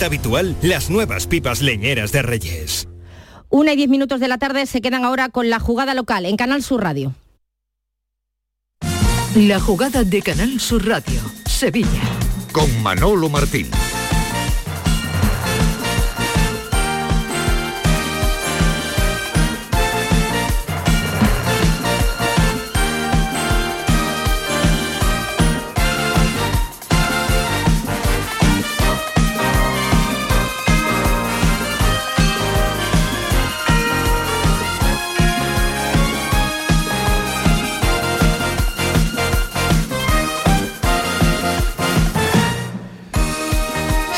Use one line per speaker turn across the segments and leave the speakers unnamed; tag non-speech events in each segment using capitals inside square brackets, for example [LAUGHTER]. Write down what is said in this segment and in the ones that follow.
habitual las nuevas pipas leñeras de Reyes.
Una y diez minutos de la tarde se quedan ahora con la jugada local en Canal Sur Radio.
La jugada de Canal Sur Radio, Sevilla.
Con Manolo Martín.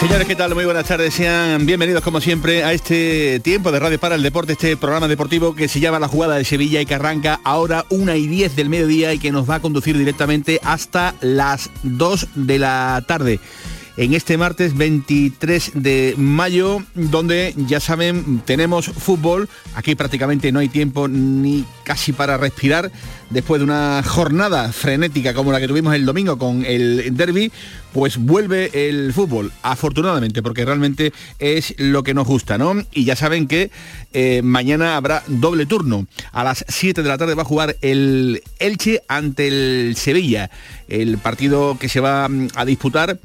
Señores, ¿qué tal? Muy buenas tardes. Sean bienvenidos como siempre a este tiempo de Radio para el Deporte, este programa deportivo que se llama La Jugada de Sevilla y que arranca ahora una y 10 del mediodía y que nos va a conducir directamente hasta las 2 de la tarde en este martes 23 de mayo, donde ya saben, tenemos fútbol. Aquí prácticamente no hay tiempo ni casi para respirar. Después de una jornada frenética como la que tuvimos el domingo con el derby, pues vuelve el fútbol, afortunadamente, porque realmente es lo que nos gusta, ¿no? Y ya saben que eh, mañana habrá doble turno. A las 7 de la tarde va a jugar el Elche ante el Sevilla, el partido que se va mm, a disputar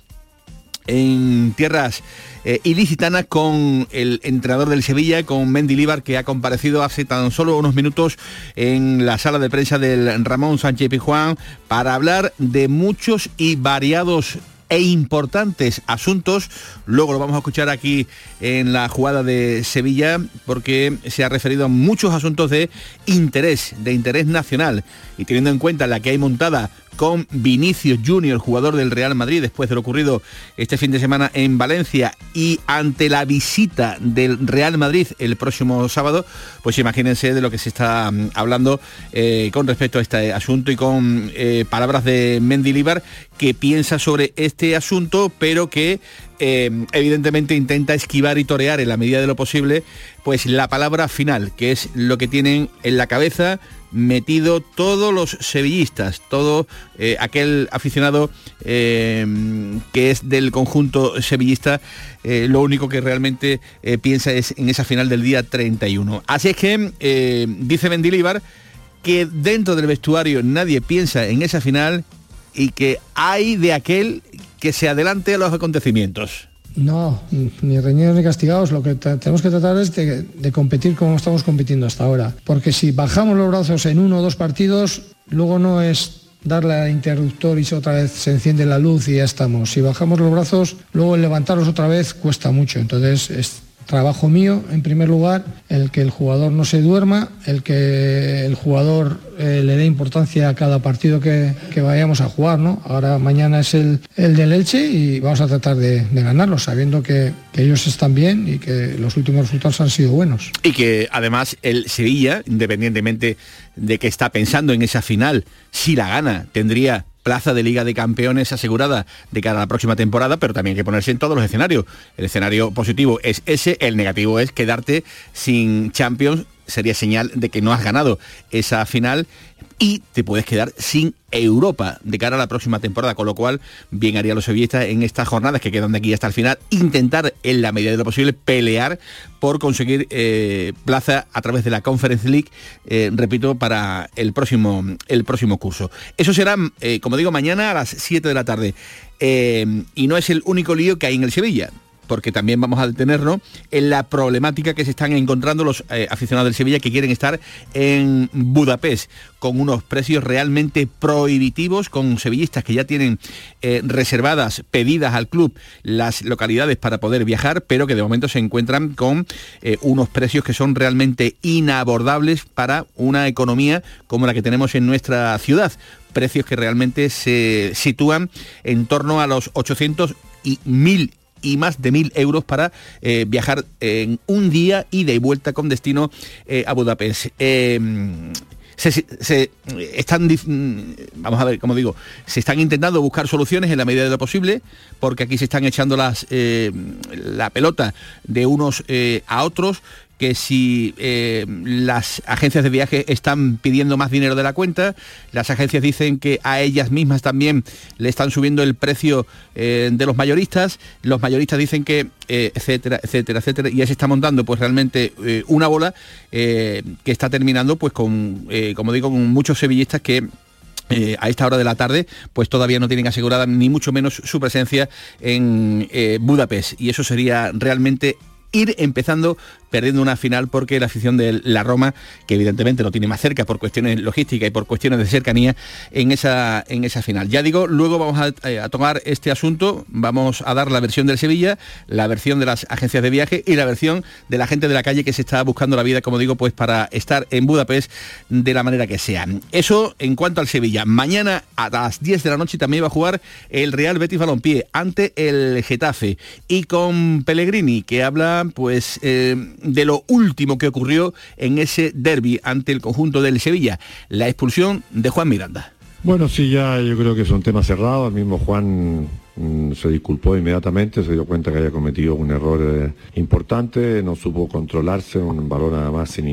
en tierras eh, ilicitanas con el entrenador del Sevilla, con Mendy Líbar, que ha comparecido hace tan solo unos minutos en la sala de prensa del Ramón Sánchez Pijuán para hablar de muchos y variados e importantes asuntos. Luego lo vamos a escuchar aquí en la jugada de Sevilla porque se ha referido a muchos asuntos de interés, de interés nacional. Y teniendo en cuenta la que hay montada con Vinicius Junior, jugador del Real Madrid, después de lo ocurrido este fin de semana en Valencia y ante la visita del Real Madrid el próximo sábado, pues imagínense de lo que se está mm, hablando eh, con respecto a este asunto y con eh, palabras de Mendy Libar que piensa sobre este asunto, pero que eh, evidentemente intenta esquivar y torear en la medida de lo posible, pues la palabra final, que es lo que tienen en la cabeza metido todos los sevillistas, todo eh, aquel aficionado eh, que es del conjunto sevillista, eh, lo único que realmente piensa es en esa final del día 31. Así es que dice Mendilibar que dentro del vestuario nadie piensa en esa final y que hay de aquel que se adelante a los acontecimientos.
No, ni reñidos ni castigados. Lo que tenemos que tratar es de, competir como estamos compitiendo hasta ahora. Porque si bajamos los brazos en uno o dos partidos, luego no es darle al interruptor y otra vez se enciende la luz y ya estamos. Si bajamos los brazos, luego el levantarlos otra vez cuesta mucho. Entonces es trabajo mío, en primer lugar, el que el jugador no se duerma, el que el jugador eh, le dé importancia a cada partido que, vayamos a jugar, ¿no? Ahora mañana es el, el del Elche y vamos a tratar de, ganarlo, sabiendo que, que, ellos están bien y que los últimos resultados han sido buenos.
Y que además el Sevilla, independientemente de que está pensando en esa final, si la gana, tendría plaza de Liga de Campeones asegurada de cara a la próxima temporada, pero también hay que ponerse en todos los escenarios. El escenario positivo es ese, el negativo es quedarte sin Champions sería señal de que no has ganado esa final y te puedes quedar sin Europa de cara a la próxima temporada, con lo cual bien haría los sevillistas en estas jornadas que quedan de aquí hasta el final, intentar en la medida de lo posible pelear por conseguir eh, plaza a través de la Conference League, eh, repito, para el próximo, el próximo curso. Eso será, eh, como digo, mañana a las 7 de la tarde. y no es el único lío que hay en el Sevilla porque también vamos a detenernos en la problemática que se están encontrando los eh, aficionados del Sevilla que quieren estar en Budapest con unos precios realmente prohibitivos, con sevillistas que ya tienen eh, reservadas, pedidas al club las localidades para poder viajar, pero que de momento se encuentran con eh, unos precios que son realmente inabordables para una economía como la que tenemos en nuestra ciudad. Precios que realmente se sitúan en torno a los 800 y 1000 y más de mil euros para eh, viajar en un día ida y vuelta con destino eh, a Budapest. Em, se, están, mm, vamos a ver, como digo, se están intentando buscar soluciones en la medida de lo posible, porque aquí se están echando las, eh, la pelota de unos a otros que si eh, las agencias de viaje están pidiendo más dinero de la cuenta, las agencias dicen que a ellas mismas también le están subiendo el precio eh, de los mayoristas, los mayoristas dicen que, eh, etcétera, etcétera, etcétera, y ya se está montando pues realmente una bola que está terminando pues con, como digo, con muchos sevillistas que a esta hora de la tarde, pues todavía no tienen asegurada ni mucho menos su presencia en Budapest. Y eso sería realmente ir empezando perdiendo una final porque la afición de la Roma, que evidentemente lo tiene más cerca por cuestiones logísticas y por cuestiones de cercanía, en esa, en esa final. Ya digo, luego vamos a, eh, tomar este asunto, vamos a dar la versión del Sevilla, la versión de las agencias de viaje y la versión de la gente de la calle que se está buscando la vida, como digo, pues para estar en Budapest de la manera que sea. Eso en cuanto al Sevilla. Mañana a las 10 de la noche también va a jugar el Real Betis Balompié ante el Getafe y con Pellegrini, que habla pues... Eh, de lo último que ocurrió en ese derby ante el conjunto del Sevilla, la expulsión de Juan Miranda.
Bueno, sí, ya yo creo que es un tema cerrado. El mismo Juan mm, se disculpó inmediatamente, se dio cuenta que había cometido un error eh, importante, no supo controlarse, un balón además sin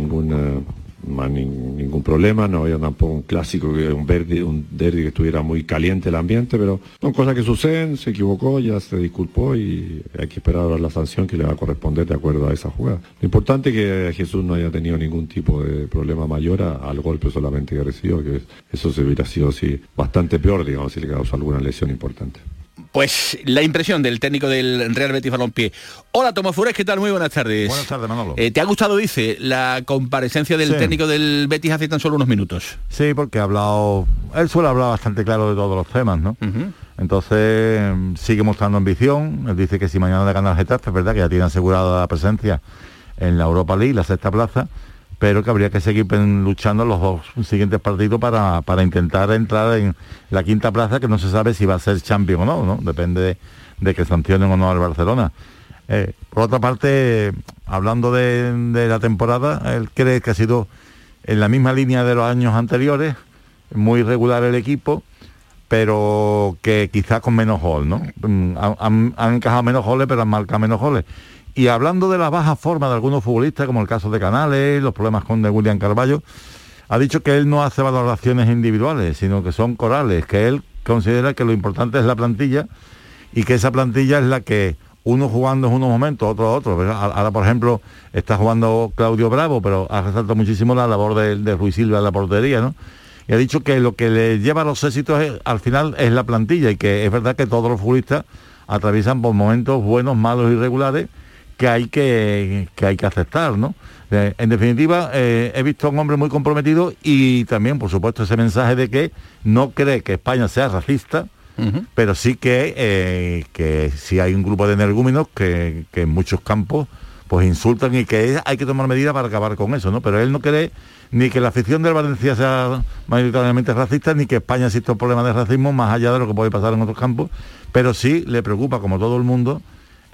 ninguna ningún problema, no había tampoco un clásico, un verde, un derby que estuviera muy caliente el ambiente, pero son cosas que suceden, se equivocó, ya se disculpó y hay que esperar ahora la sanción que le va a corresponder de acuerdo a esa jugada. Lo importante es que Jesús no haya tenido ningún tipo de problema mayor al golpe solamente que recibió, que eso se hubiera sido así bastante peor, digamos, si le causó alguna lesión importante.
Pues la impresión del técnico del Real Betis Balompié. Hola, Tomás Fures, ¿qué tal? Muy buenas tardes.
Buenas tardes, Manolo.
Eh, ¿Te ha gustado, dice, la comparecencia del técnico del Betis hace tan solo unos minutos?
Sí, porque ha hablado... Él suele hablar bastante claro de todos los temas, ¿no? Entonces, sigue mostrando ambición. Él dice que si mañana le gana el Getafe, es verdad que ya tiene asegurada la presencia en la Europa League, la sexta plaza, pero que habría que seguir luchando los dos siguientes partidos para, intentar entrar en la quinta plaza, que no se sabe si va a ser champion o no, ¿no? Depende de, que sancionen o no al Barcelona. Eh, por otra parte, hablando de, la temporada, él cree que ha sido en la misma línea de los años anteriores, muy regular el equipo, pero que quizás con menos gol, ¿no? Mm, han encajado menos goles, pero han marcado menos goles. Y hablando de la baja forma de algunos futbolistas, como el caso de Canales, los problemas con de William Carballo, ha dicho que él no hace valoraciones individuales, sino que son corales, que él considera que lo importante es la plantilla y que esa plantilla es la que uno jugando en unos momentos, otro otro. Ahora, por ejemplo, está jugando Claudio Bravo, pero ha resaltado muchísimo la labor de, de Ruiz Silva en la portería, ¿no? Y ha dicho que lo que le lleva a los éxitos al final es la plantilla y que es verdad que todos los futbolistas atraviesan por momentos buenos, malos, irregulares que hay que, hay que aceptar, ¿no? Eh, en definitiva, eh, he visto a un hombre muy comprometido y también, por supuesto, ese mensaje de que no cree que España sea racista, pero sí que, eh, que si hay un grupo de energúmenos que, en muchos campos pues insultan y que hay que tomar medidas para acabar con eso, ¿no? Pero él no cree ni que la afición del Valencia sea mayoritariamente racista, ni que España exista un problema de racismo más allá de lo que puede pasar en otros campos, pero sí le preocupa, como todo el mundo,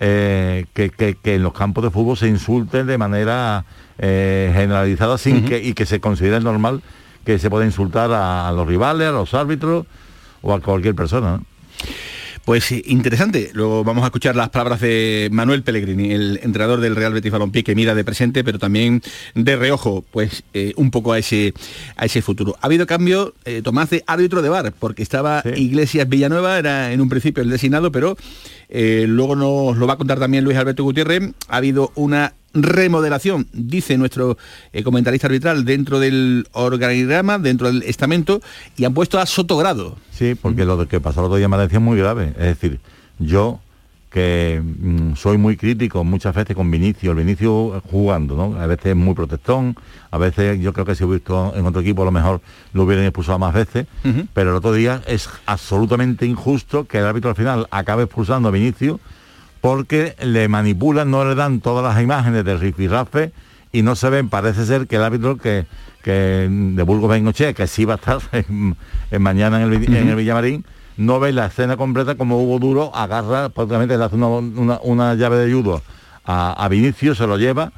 eh, que, en los campos de fútbol se insulten de manera eh, generalizada sin que, y que se considere normal que se pueda insultar a, los rivales, a los árbitros o a cualquier persona.
Pues interesante. Luego vamos a escuchar las palabras de Manuel Pellegrini, el entrenador del Real Betis Balompié, que mira de presente, pero también de reojo, pues eh, un poco a ese, a ese futuro. Ha habido cambio, Tomás, de árbitro de bar, porque estaba Iglesias Villanueva, era en un principio el designado, pero eh, luego nos lo va a contar también Luis Alberto Gutiérrez. Ha habido una remodelación, dice nuestro eh, comentarista arbitral, dentro del organigrama, dentro del estamento, y han puesto a Sotogrado.
Sí, porque lo que pasó el otro día me parecía muy grave. Es decir, yo que mm, soy muy crítico muchas veces con Vinicio, el Vinicio jugando, ¿no? A veces es muy protestón, a veces yo creo que si hubiera visto en otro equipo a lo mejor lo hubieran expulsado más veces, pero el otro día es absolutamente injusto que el árbitro al final acabe expulsando a Vinicio porque le manipulan, no le dan todas las imágenes de rifirrafe y no se ven, parece ser que el árbitro que, que de Burgos Bengoche, que sí va a estar [LAUGHS] mañana en el, en el Villamarín, no ve la escena completa como Hugo Duro agarra, prácticamente le hace una, llave de judo a, a, Vinicio, se lo lleva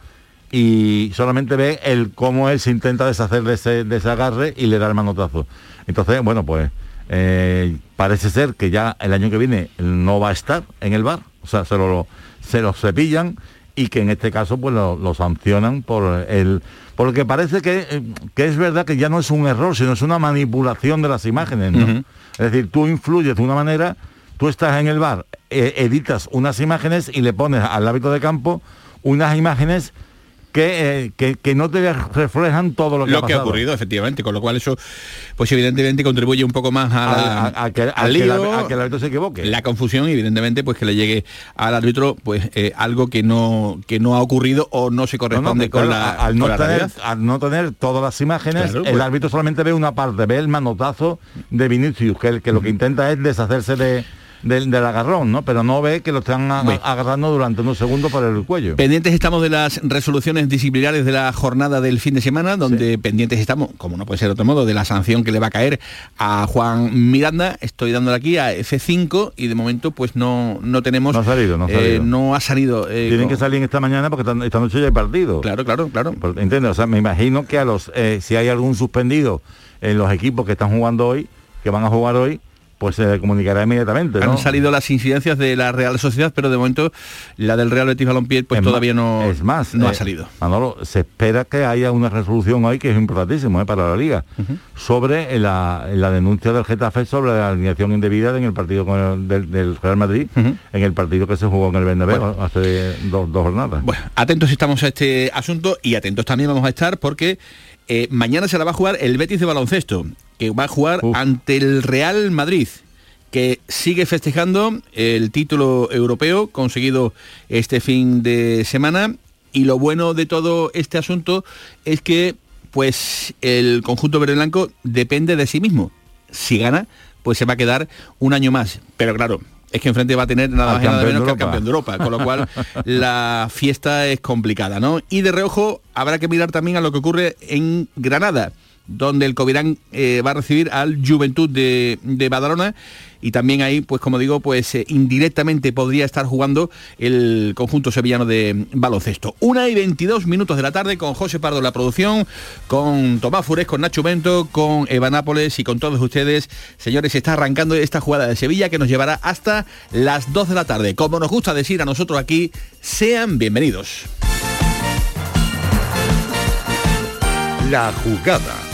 y solamente ve el cómo él se intenta deshacer de ese, agarre y le da el manotazo. Entonces, bueno, pues eh, parece ser que ya el año que viene no va a estar en el bar, o sea, se lo, se lo cepillan y que en este caso pues lo, sancionan por el porque parece que, eh, que, es verdad que ya no es un error, sino es una manipulación de las imágenes. Es decir, tú influyes de una manera, tú estás en el bar, eh, editas unas imágenes y le pones al hábito de campo unas imágenes eh, que, que, no te reflejan todo lo que,
lo ha, que ha ocurrido, efectivamente, con lo cual eso, pues evidentemente contribuye un poco más a,
que, al lío, que el árbitro se equivoque.
La confusión, evidentemente, pues que le llegue al árbitro pues eh, algo que no que no ha ocurrido o no se corresponde con, la,
al no tener, Al no tener todas las imágenes, el pues. árbitro solamente ve una parte, ve el manotazo de Vinicius, que, que lo que intenta es deshacerse de del, agarrón, ¿no? Pero no ve que lo están agarrando durante unos segundos por el cuello.
Pendientes estamos de las resoluciones disciplinarias de la jornada del fin de semana, donde pendientes estamos, como no puede ser de otro modo, de la sanción que le va a caer a Juan Miranda. Estoy dándole aquí a F5 y de momento pues no, no tenemos...
No ha salido, no ha salido.
Eh, no ha salido
eh, Tienen que salir esta mañana porque esta noche ya hay partido.
Claro, claro, claro.
¿Entiendes? O sea, me imagino que a los eh, si hay algún suspendido en los equipos que están jugando hoy, que van a jugar hoy, pues se comunicará inmediatamente.
Han salido las incidencias de la Real Sociedad, pero de momento la del Real Betis Balompié pues todavía no,
es más,
no ha
eh,
salido.
Manolo, se espera que haya una resolución hoy que es importantísimo eh, para la Liga sobre la, denuncia del Getafe sobre la alineación indebida en el partido del, Real Madrid, en el partido que se jugó en el Bernabéu hace dos, jornadas.
Bueno, atentos estamos a este asunto y atentos también vamos a estar porque eh, mañana se la va a jugar el Betis de baloncesto que va a jugar ante el Real Madrid que sigue festejando el título europeo conseguido este fin de semana y lo bueno de todo este asunto es que pues el conjunto verde blanco depende de sí mismo. Si gana, pues se va a quedar un año más. Pero claro, es que enfrente va a tener nada más y nada menos que el campeón de Europa, con lo cual [LAUGHS] la fiesta es complicada, ¿no? Y de reojo habrá que mirar también a lo que ocurre en Granada donde el Covirán eh, va a recibir al Juventud de, Badalona y también ahí, pues como digo, pues eh, indirectamente podría estar jugando el conjunto sevillano de baloncesto. Una y 22 minutos de la tarde con José Pardo la producción, con Tomás Fures, con Nacho Bento, con Eva Nápoles y con todos ustedes. Señores, está arrancando esta jugada de Sevilla que nos llevará hasta las 2 de la tarde. Como nos gusta decir a nosotros aquí, sean bienvenidos.
La jugada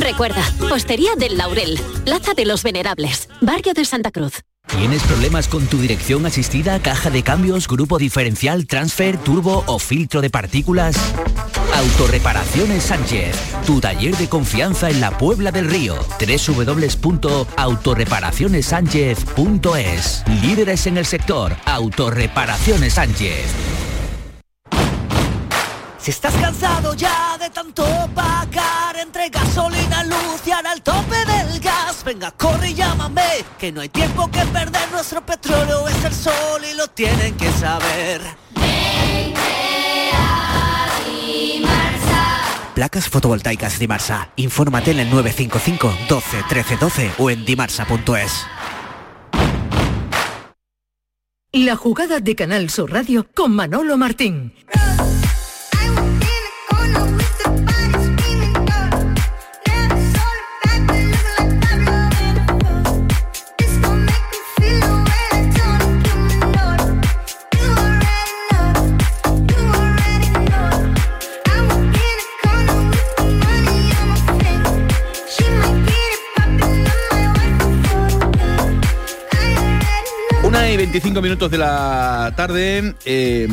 Recuerda, Postería del Laurel, Plaza de los Venerables, Barrio de Santa Cruz.
¿Tienes problemas con tu dirección asistida, caja de cambios, grupo diferencial, transfer, turbo o filtro de partículas? Autorreparaciones Sánchez, tu taller de confianza en la Puebla del Río. www.autorreparacionessánchez.es Líderes en el sector, Autorreparaciones Sánchez.
Si estás cansado ya de tanto pagar entre gasolina, luz y ahora al tope del gas, venga, corre y llámame, que no hay tiempo que perder, nuestro petróleo es el sol y lo tienen que saber.
Placas fotovoltaicas Dimarsa. Infórmate en el 955 12 13 12 o en dimarsa.es.
La jugada de Canal Sur Radio con Manolo Martín.
Y 25 minutos de la tarde. eh,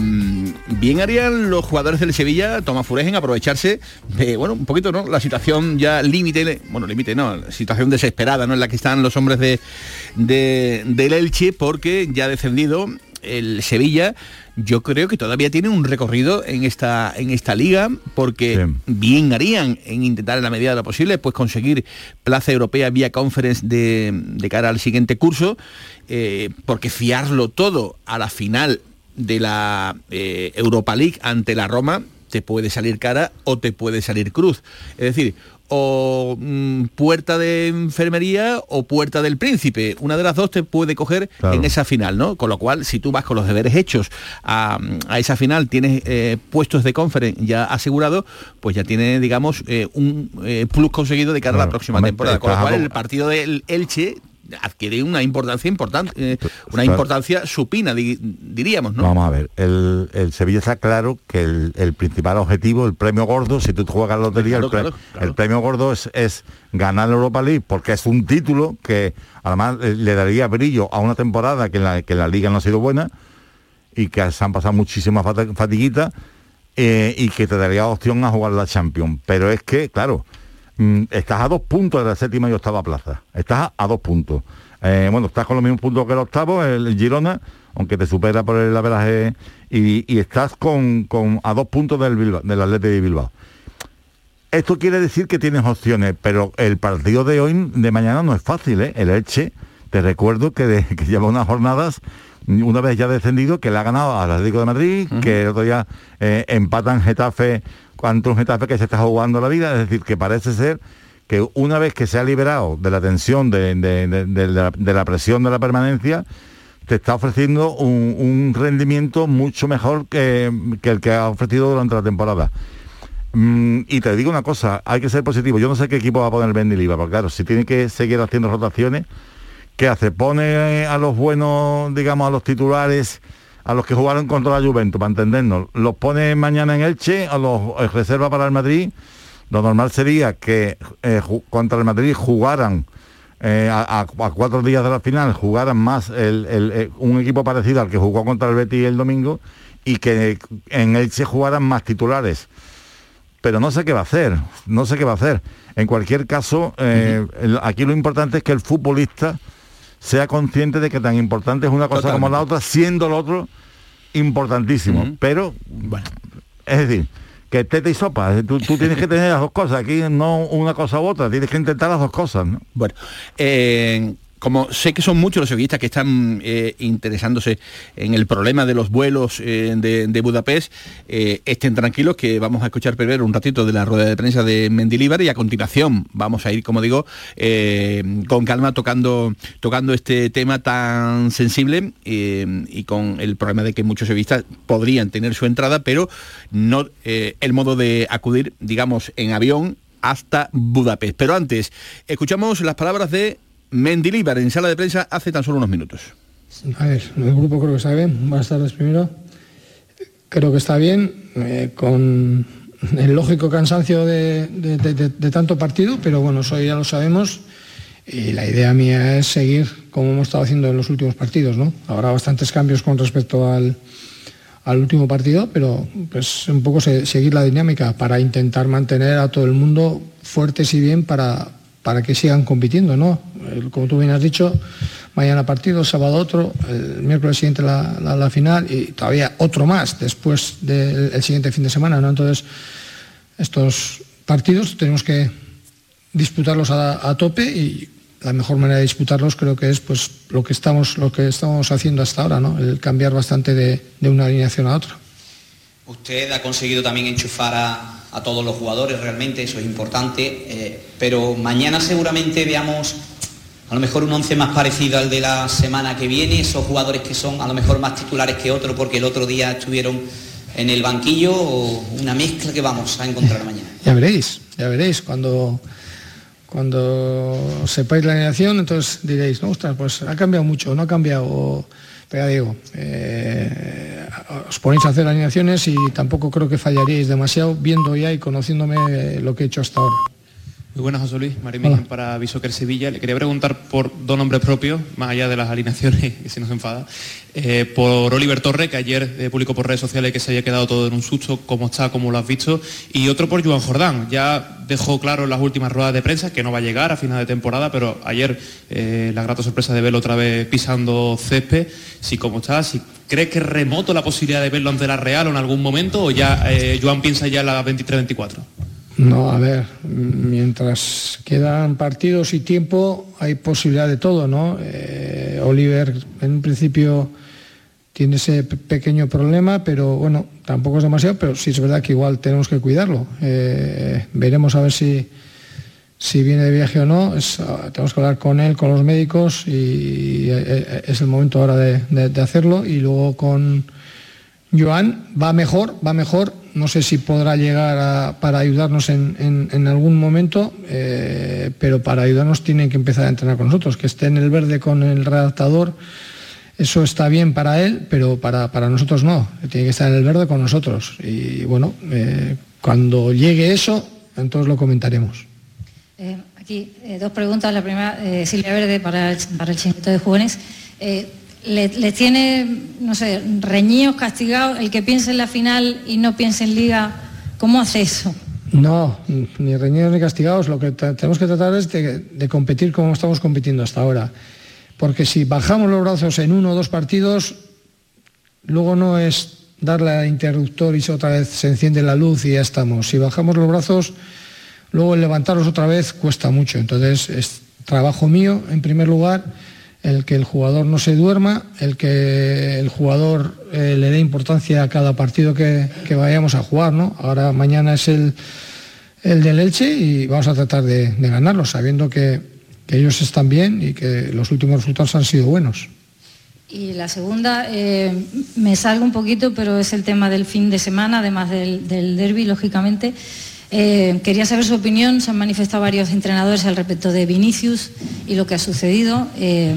bien harían los jugadores del Sevilla, Tomás Furez, en aprovecharse de, bueno, un poquito, ¿no? La situación ya límite, bueno, límite, no, situación desesperada, ¿no? En la que están los hombres de, de- del Elche, porque ya ha descendido el Sevilla. Yo creo que todavía tiene un recorrido en esta, en esta liga, porque bien harían en intentar en la medida de lo posible pues conseguir plaza europea vía conference de, de cara al siguiente curso, eh, porque fiarlo todo a la final de la eh, Europa League ante la Roma te puede salir cara o te puede salir cruz. Es decir, o mm, puerta de enfermería o puerta del príncipe. Una de las dos te puede coger
Claro.
en esa final, ¿no? Con lo cual, si tú vas con los deberes hechos a, a esa final, tienes eh, puestos de conference ya asegurados, pues ya tienes, digamos, eh, un eh, plus conseguido de cara a la próxima
Hombre,
temporada. Con lo cual, el partido del Elche adquiere una importancia importante, eh, una
claro.
importancia supina, di- diríamos, ¿no?
Vamos a ver, el, el Sevilla está claro que el, el principal objetivo, el premio gordo, si tú juegas la lotería,
Claro,
el, pre-
claro, claro.
el premio gordo es, es ganar la Europa League, porque es un título que además le daría brillo a una temporada que la, que la liga no ha sido buena y que se han pasado muchísimas fatiguitas eh, y que te daría opción a jugar la Champions. Pero es que, claro, estás a dos puntos de la séptima y octava plaza. Estás a dos puntos. Eh, bueno, estás con los mismos puntos que el octavo, el Girona, aunque te supera por el averaje, y, y estás con, con- a dos puntos del, Bilbao, del Atlético de Bilbao. Esto quiere decir que tienes opciones, pero el partido de hoy, de mañana, no es fácil, ¿eh? El Elche, te recuerdo que, de- que lleva unas jornadas, una vez ya descendido, que le ha ganado al Atlético de Madrid, que el otro día eh, empatan Getafe contra un Getafe que se está jugando la vida, es decir, que parece ser que una vez que se ha liberado de la tensión, de, de- la, presión de la permanencia, te está ofreciendo un, rendimiento mucho mejor que, que el que ha ofrecido durante la temporada. Mm, y te digo una cosa, hay que ser positivo. Yo no sé qué equipo va a poner Mendilibar, porque claro, si tiene que seguir haciendo rotaciones, ¿qué hace? Pone a los buenos, digamos, a los titulares, a los que jugaron contra la Juventus, para entendernos, los pone mañana en Elche, a los eh, reserva para el Madrid. Lo normal sería que eh, contra el Madrid jugaran eh, a, cuatro días de la final, jugaran más el- el- un equipo parecido al que jugó contra el Betis el domingo y que en Elche jugaran más titulares pero no sé qué va a hacer, no sé qué va a hacer. En cualquier caso, eh, aquí lo importante es que el futbolista sea consciente de que tan importante es una cosa como la otra, siendo lo otro importantísimo. Pero, bueno, es decir, que teta y sopa, tú, tú tienes que tener las dos cosas, aquí no una cosa u otra, tienes que intentar las dos cosas. ¿no?
Bueno, eh, como sé que son muchos los seguidistas que están eh, interesándose en el problema de los vuelos eh, de, Budapest, eh, estén tranquilos que vamos a escuchar primero un ratito de la rueda de prensa de Mendilibar y a continuación vamos a ir, como digo, con calma tocando, tocando este tema tan sensible y con el problema de que muchos seguidistas podrían tener su entrada, pero no el modo de acudir, digamos, en avión hasta Budapest. Pero antes, escuchamos las palabras de Mendilibar en sala de prensa hace tan solo unos minutos.
A ver, el grupo creo que está bien. Buenas tardes primero. Creo que está bien, eh, con el lógico cansancio de, tanto partido, pero bueno, eso ya lo sabemos. Y la idea mía es seguir como hemos estado haciendo en los últimos partidos, ¿no? Habrá bastantes cambios con respecto al, último partido, pero pues un poco se- seguir la dinámica para intentar mantener a todo el mundo fuertes y bien para, para que sigan compitiendo, ¿no? Como tú bien has dicho, mañana partido, sábado otro, el miércoles siguiente la, final y todavía otro más después del el siguiente fin de semana, ¿no? Entonces, estos partidos tenemos que disputarlos a, a tope y la mejor manera de disputarlos creo que es pues lo que estamos lo que estamos haciendo hasta ahora, ¿no? El cambiar bastante de, de una alineación a otra.
Usted ha conseguido también enchufar a, a todos los jugadores, realmente eso es importante, eh, pero mañana seguramente veamos a lo mejor un once más parecido al de la semana que viene, esos jugadores que son a lo mejor más titulares que otro porque el otro día estuvieron en el banquillo o una mezcla que vamos a encontrar mañana.
Ya veréis, ya veréis cuando cuando sepáis la alineación, entonces diréis, no, ostras, pues ha cambiado mucho, no ha cambiado. Pero ya digo, eh, os ponéis a hacer alineaciones y tampoco creo que fallaríais demasiado viendo ya y conociéndome lo que he hecho hasta ahora.
Muy buenas, José Luis. María para Bishoker Sevilla. Le quería preguntar por dos nombres propios, más allá de las alineaciones, [LAUGHS] no se enfada. Eh, por Oliver Torre, que ayer eh, publicó por redes sociales que se había quedado todo en un susto, cómo está, cómo lo has visto. Y otro por Joan Jordán. Ya dejó claro en las últimas ruedas de prensa que no va a llegar a final de temporada, pero ayer eh, la grata sorpresa de verlo otra vez pisando césped. Si cómo está, si crees que remoto la posibilidad de verlo ante la Real o en algún momento, o ya Joan piensa ya en la 23-24.
No, a ver, mientras quedan partidos y tiempo hay posibilidad de todo, ¿no? Eh, Oliver en principio tiene ese pequeño problema, pero bueno, tampoco es demasiado, pero sí es verdad que igual tenemos que cuidarlo. Eh, veremos a ver si, si viene de viaje o no. Ah, tenemos que hablar con él, con los médicos y eh, es el momento ahora de hacerlo. Y luego con Joan va mejor, va mejor no sé si podrá llegar para ayudarnos en, algún momento, eh, pero para ayudarnos tiene que empezar a entrenar con nosotros, que esté en el verde con el redactador. Eso está bien para él, pero para, nosotros no. Tiene que estar en el verde con nosotros. Y bueno, eh, cuando llegue eso, entonces lo comentaremos.
Eh, aquí dos preguntas. La primera, Silvia Verde, para el, para de jóvenes le, tiene, no sé, reñidos, castigados, el que piense en la final y no piense en liga, ¿cómo hace eso?
No, ni reñidos ni castigados, lo que tenemos que tratar es de, competir como estamos compitiendo hasta ahora. Porque si bajamos los brazos en uno o dos partidos, luego no es darle al interruptor y otra vez se enciende la luz y ya estamos. Si bajamos los brazos, luego el levantarlos otra vez cuesta mucho. Entonces es trabajo mío, en primer lugar, el que el jugador no se duerma, el que el jugador eh, le dé importancia a cada partido que, vayamos a jugar. ¿no? Ahora mañana es el, el del Elche y vamos a tratar de, ganarlo, sabiendo que, ellos están bien y que los últimos resultados han sido buenos.
Y la segunda, eh, me salgo un poquito, pero es el tema del fin de semana, además del, del derby, lógicamente. Eh, quería saber su opinión, se han manifestado varios entrenadores al respecto de Vinicius y lo que ha sucedido. Eh,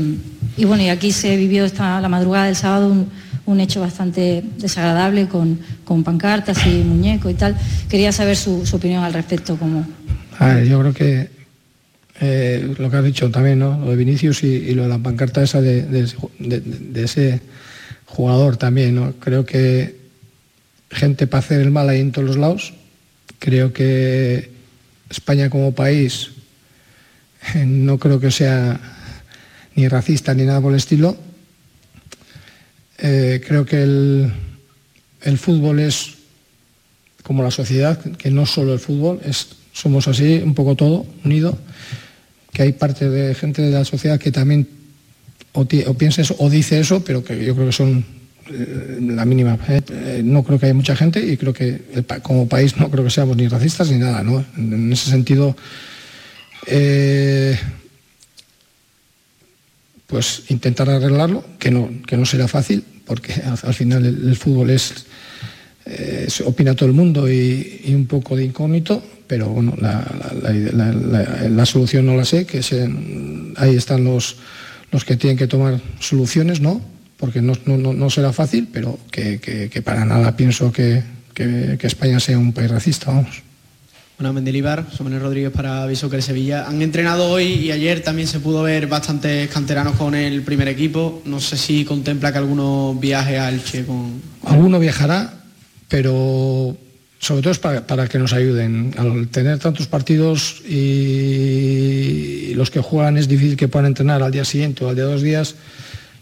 y bueno, y aquí se vivió esta, la madrugada del sábado un, hecho bastante desagradable con, pancartas y muñecos y tal. Quería saber su, opinión al respecto. Como...
yo creo que eh, lo que has dicho también, ¿no? lo de Vinicius y, lo de la pancarta esa de, ese jugador también. ¿no? Creo que gente para hacer el mal ahí en todos los lados Creo que España como país eh, no creo que sea ni racista ni nada por el estilo. Eh, creo que el, fútbol es como la sociedad, que no solo el fútbol, es, somos así, un poco todo, unido, que hay parte de gente de la sociedad que también o, piensa eso o dice eso, pero que yo creo que son la mínima. ¿eh? Eh, no creo que haya mucha gente y creo que como país no creo que seamos ni racistas ni nada. ¿no? En, ese sentido, pues intentar arreglarlo, que no, que no será fácil, porque al, final el, fútbol es, opina todo el mundo y, un poco de incógnito, pero bueno, la, solución no la sé, que ahí están los, los que tienen que tomar soluciones, ¿no? Porque no, será fácil, pero que, para nada pienso que, España sea un país racista, vamos.
Bueno, Mendilibar, Somenes Rodríguez para de Sevilla. Han entrenado hoy y ayer también se pudo ver bastantes canteranos con el primer equipo. No sé si contempla que alguno viaje a Elche con...
Alguno viajará, pero sobre todo es para, para, que nos ayuden. Al tener tantos partidos y los que juegan es difícil que puedan entrenar al día siguiente o al día de dos días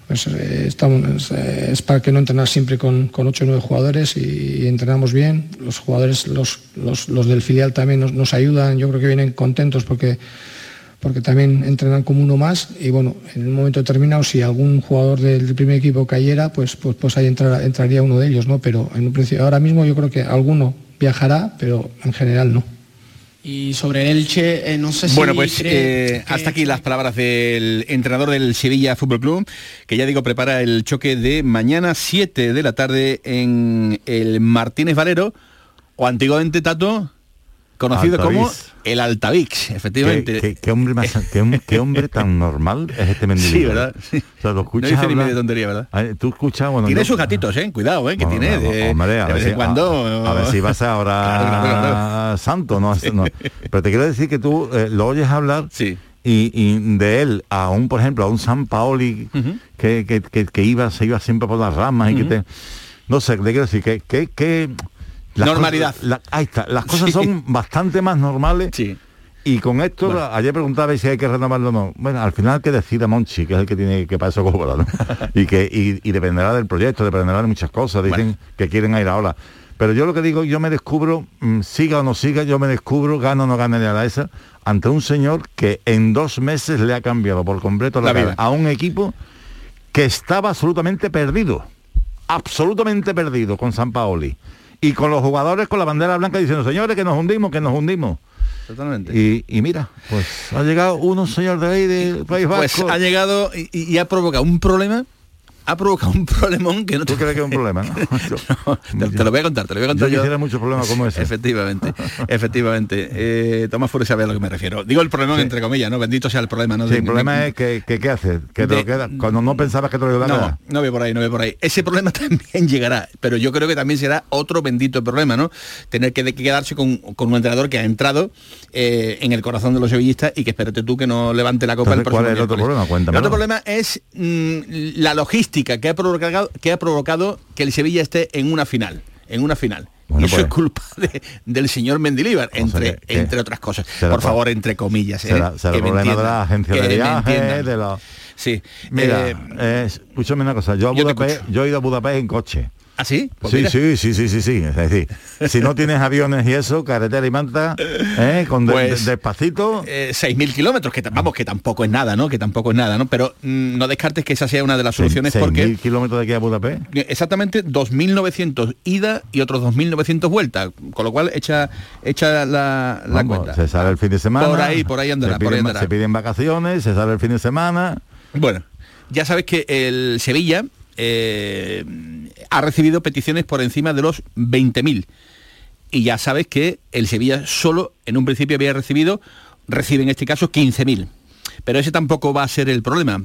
pues, eh, estamos, eh, es para que no entrenar siempre con, con 8 o 9 jugadores y, entrenamos bien. Los jugadores, los, los, del filial también nos, ayudan, yo creo que vienen contentos porque, porque también entrenan como uno más y bueno, en un momento determinado si algún jugador del primer equipo cayera, pues, pues, pues ahí entraría uno de ellos, ¿no? Pero en un principio, ahora mismo yo creo que alguno viajará, pero en general no.
Y sobre Elche, eh, no sé si...
Bueno, pues eh, hasta aquí las palabras del entrenador del Sevilla Fútbol Club, que ya digo, prepara el choque de mañana 7 de la tarde en el Martínez Valero, o antiguamente Tato, conocido como. El Altavix, efectivamente.
¿Qué, qué- qué hombre más, qué, qué hombre tan [LAUGHS] normal es este Mendilibar?
Sí, ¿verdad? Sí.
O sea, lo
No
escuchas. Ay, Tú escuchas, bueno,
tiene
yo-
sus gatitos, ¿eh? Cuidado, ¿eh? Que
Bueno,
tiene de,
hombre, a
de
ver
vez
si-
en cuando...
A, a ver si vas ahora [LAUGHS]
Claro, claro, claro. [LAUGHS]
santo, ¿no? no. Pero te quiero decir que tú eh, lo oyes hablar
Sí.
y, y de él a un, por ejemplo, a un San Paoli que, que, que- que iba, se iba siempre por las ramas y que te... No sé, te quiero decir que, que las
Normalidad.
cosas- la- ahí está, las cosas
Sí.
son bastante más normales. Y con esto, ayer preguntaba si hay que renovarlo o no. Bueno, al final que decida Monchi, que es el que tiene que para eso cobra, ¿no? [LAUGHS] y que y, y dependerá del proyecto, dependerá de muchas cosas. Dicen que quieren ir ahora. Pero yo lo que digo, yo me descubro, mm, siga o no siga, yo me descubro, gana o no gana a la esa, ante un señor que en dos meses le ha cambiado por completo la,
La vida.
a un equipo que estaba absolutamente perdido, absolutamente perdido con San Paoli. Y con los jugadores con la bandera blanca diciendo, señores, que nos hundimos, que nos hundimos.
Totalmente.
Y, y mira, pues ha llegado uno, señor de ahí del País
Pues
Vasco.
ha llegado y ha provocado un problema ha provocado un problemón que no
¿Tú crees que es un problema? [LAUGHS] no?
te, te lo voy a contar, te lo voy a contar
Yo quisiera muchos problemas como [LAUGHS] ese.
Efectivamente, [LAUGHS] efectivamente. Eh, Tomás Fury sabe a lo que me refiero. Digo el problemón entre comillas, ¿no? Bendito sea el problema, ¿no?
Sí, el problema es que, que ¿qué haces? Que te
de-
lo queda, cuando no pensabas que te lo iba a
No, no ve por ahí, no ve por ahí. Ese problema también llegará, pero yo creo que también será otro bendito problema, ¿no? Tener que, que quedarse con, con un entrenador que ha entrado eh, en el corazón de los sevillistas y que espérate tú que no levante la copa
Entonces,
el
¿cuál
próximo
es el otro problema?
El otro problema es mm, la logística que ha provocado que ha provocado que el Sevilla esté en una final, en una final.
Bueno,
y eso
pues-
es culpa [LAUGHS] de- del señor Mendilíbar, entre,
que- que-
entre otras cosas. Por favor, entre comillas. ¿eh?
Será,
Que
el
me
problema de la agencia de viajes, de los...
Sí.
Mira,
Eh,
eh, escúchame una cosa, yo a
yo te
Budapest, yo he ido a Budapest en coche.
¿Ah, sí? Pues
sí, sí, sí, sí, sí, sí. Es decir, si no tienes aviones y eso, carretera y manta, ¿eh? con de-
Pues,
de- despacito.
eh, 6.000 kilómetros, que vamos, que tampoco es nada, ¿no? Que tampoco es nada, ¿no? Pero mm, no descartes que esa sea una de las soluciones
seis
porque
mil kilómetros de aquí a Budapest.
exactamente 2.900 ida y otros 2.900 vuelta, con lo cual echa, echa la, la
Vamos,
cuenta.
Se sale el fin de semana.
Por ahí, por ahí andará,
se
por ahí
piden,
andará.
se piden vacaciones, se sale el fin de semana.
Bueno, ya sabes que el Sevilla eh, ha recibido peticiones por encima de los 20.000. Y ya sabes que el Sevilla solo en un principio había recibido, recibe en este caso 15.000. Pero ese tampoco va a ser el problema,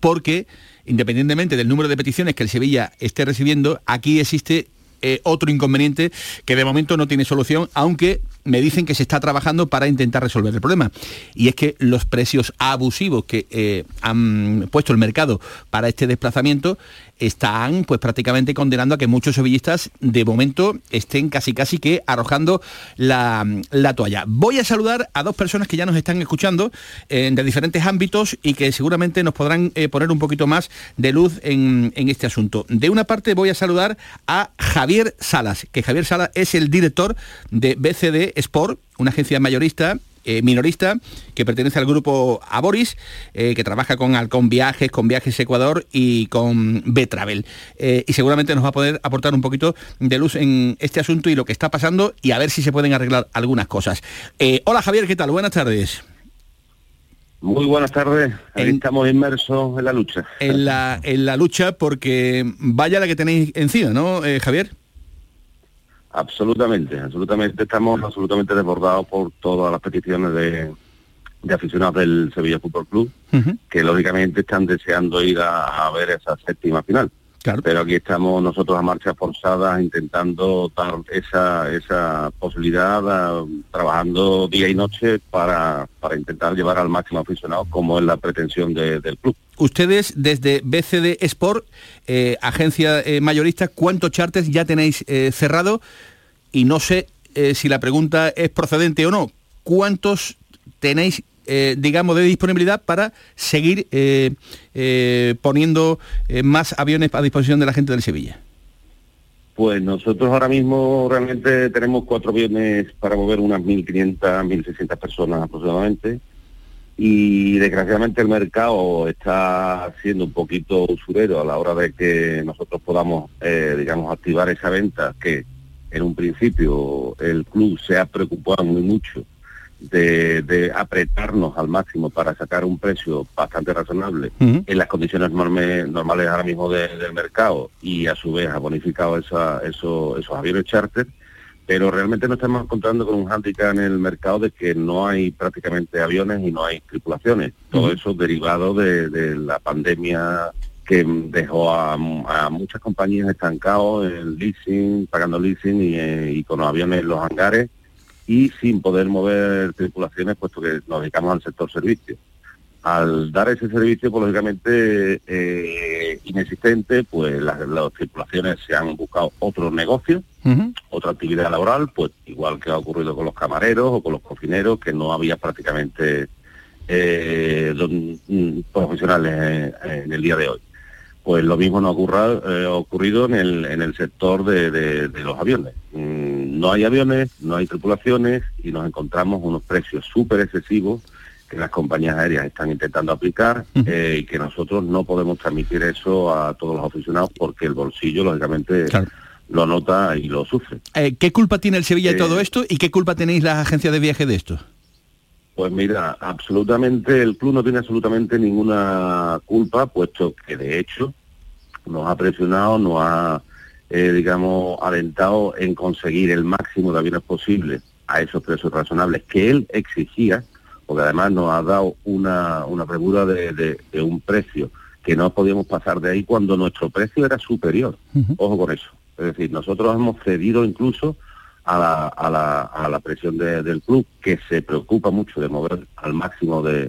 porque independientemente del número de peticiones que el Sevilla esté recibiendo, aquí existe eh, otro inconveniente que de momento no tiene solución, aunque me dicen que se está trabajando para intentar resolver el problema. Y es que los precios abusivos que eh, han puesto el mercado para este desplazamiento están pues prácticamente condenando a que muchos sevillistas de momento estén casi casi que arrojando la, la toalla. Voy a saludar a dos personas que ya nos están escuchando eh, de diferentes ámbitos y que seguramente nos podrán eh, poner un poquito más de luz en, en este asunto. De una parte voy a saludar a Javier Salas, que Javier Salas es el director de BCD Sport, una agencia mayorista eh, minorista que pertenece al grupo Aboris, eh, que trabaja con Halcón Viajes, con Viajes Ecuador y con Betravel. Eh, y seguramente nos va a poder aportar un poquito de luz en este asunto y lo que está pasando y a ver si se pueden arreglar algunas cosas. Eh, hola Javier, ¿qué tal? Buenas tardes.
Muy buenas tardes. Ahí
En-
estamos inmersos en la lucha.
En la, en la lucha porque vaya la que tenéis encima, ¿no, Javier?
Absolutamente, absolutamente. Estamos absolutamente desbordados por todas las peticiones de, de aficionados del Sevilla Fútbol Club, que lógicamente están deseando ir a, a ver esa séptima final. Pero aquí estamos nosotros a marcha forzada intentando dar esa, esa posibilidad, a- trabajando día y noche para, para intentar llevar al máximo aficionado como es la pretensión de- del club.
Ustedes desde BCD Sport, eh, agencia eh, mayorista, ¿cuántos charters ya tenéis eh, cerrado? Y no sé eh, si la pregunta es procedente o no. ¿Cuántos tenéis, eh, digamos, de disponibilidad para seguir eh, eh, poniendo más aviones a disposición de la gente del Sevilla?
Pues nosotros ahora mismo realmente tenemos cuatro aviones para mover unas 1.500, 1.600 personas aproximadamente. Y desgraciadamente el mercado está siendo un poquito usurero a la hora de que nosotros podamos, digamos, activar esa venta que en un principio el club se ha preocupado muy mucho de, de apretarnos al máximo para sacar un precio bastante razonable en las condiciones norme- normales ahora mismo de- del mercado y a su vez ha bonificado esa- eso- esos aviones charter, pero realmente nos estamos encontrando con un hándicap en el mercado de que no hay prácticamente aviones y no hay tripulaciones. Todo eso derivado de, de la pandemia que dejó a, a muchas compañías estancados en leasing, pagando leasing y, eh, y con los aviones en los hangares y sin poder mover tripulaciones puesto que nos dedicamos al sector servicio. Al dar ese servicio, pues lógicamente eh, inexistente, pues las, las tripulaciones se han buscado otros negocios otra actividad laboral, pues igual que ha ocurrido con los camareros o con los cocineros, que no había prácticamente eh, don- mm, profesionales en, en el día de hoy. Pues lo mismo nos ocurra, eh, ha ocurrido en el, en el sector de, de- de los aviones. Mm, no hay aviones, no hay tripulaciones y nos encontramos unos precios súper excesivos que las compañías aéreas están intentando aplicar eh, y que nosotros no podemos transmitir eso a todos los aficionados porque el bolsillo, lógicamente, lo nota y lo sufre.
Eh, ¿Qué culpa tiene el Sevilla de
Eh,
todo esto y qué culpa tenéis las agencias de viaje de esto?
Pues mira, absolutamente, el club no tiene absolutamente ninguna culpa, puesto que de hecho nos ha presionado, nos ha, eh, digamos, alentado en conseguir el máximo de aviones posible a esos precios razonables que él exigía, porque además nos ha dado una, una premura de, de- de un precio que no podíamos pasar de ahí cuando nuestro precio era superior. Ojo con eso. Es decir, nosotros hemos cedido incluso a la, a la, a la presión de- del club, que se preocupa mucho de mover al máximo de,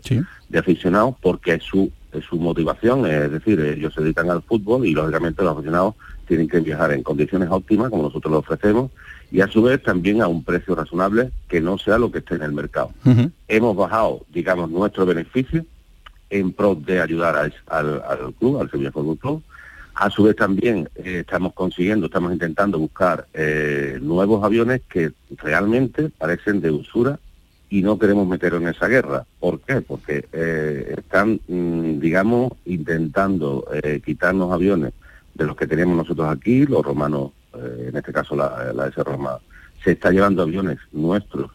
de aficionados, porque es su, es su motivación, es decir, ellos se dedican al fútbol y lógicamente los aficionados tienen que viajar en condiciones óptimas, como nosotros lo ofrecemos, y a su vez también a un precio razonable que no sea lo que esté en el mercado. Hemos bajado, digamos, nuestro beneficio en pro de ayudar al, al- al club, al Sevilla Fútbol Club. A su vez también eh, estamos consiguiendo, estamos intentando buscar eh, nuevos aviones que realmente parecen de usura y no queremos meter en esa guerra. ¿Por qué? Porque eh, están, mm, digamos, intentando eh, quitarnos aviones de los que tenemos nosotros aquí, los romanos, eh, en este caso la, la S Roma, se está llevando aviones nuestros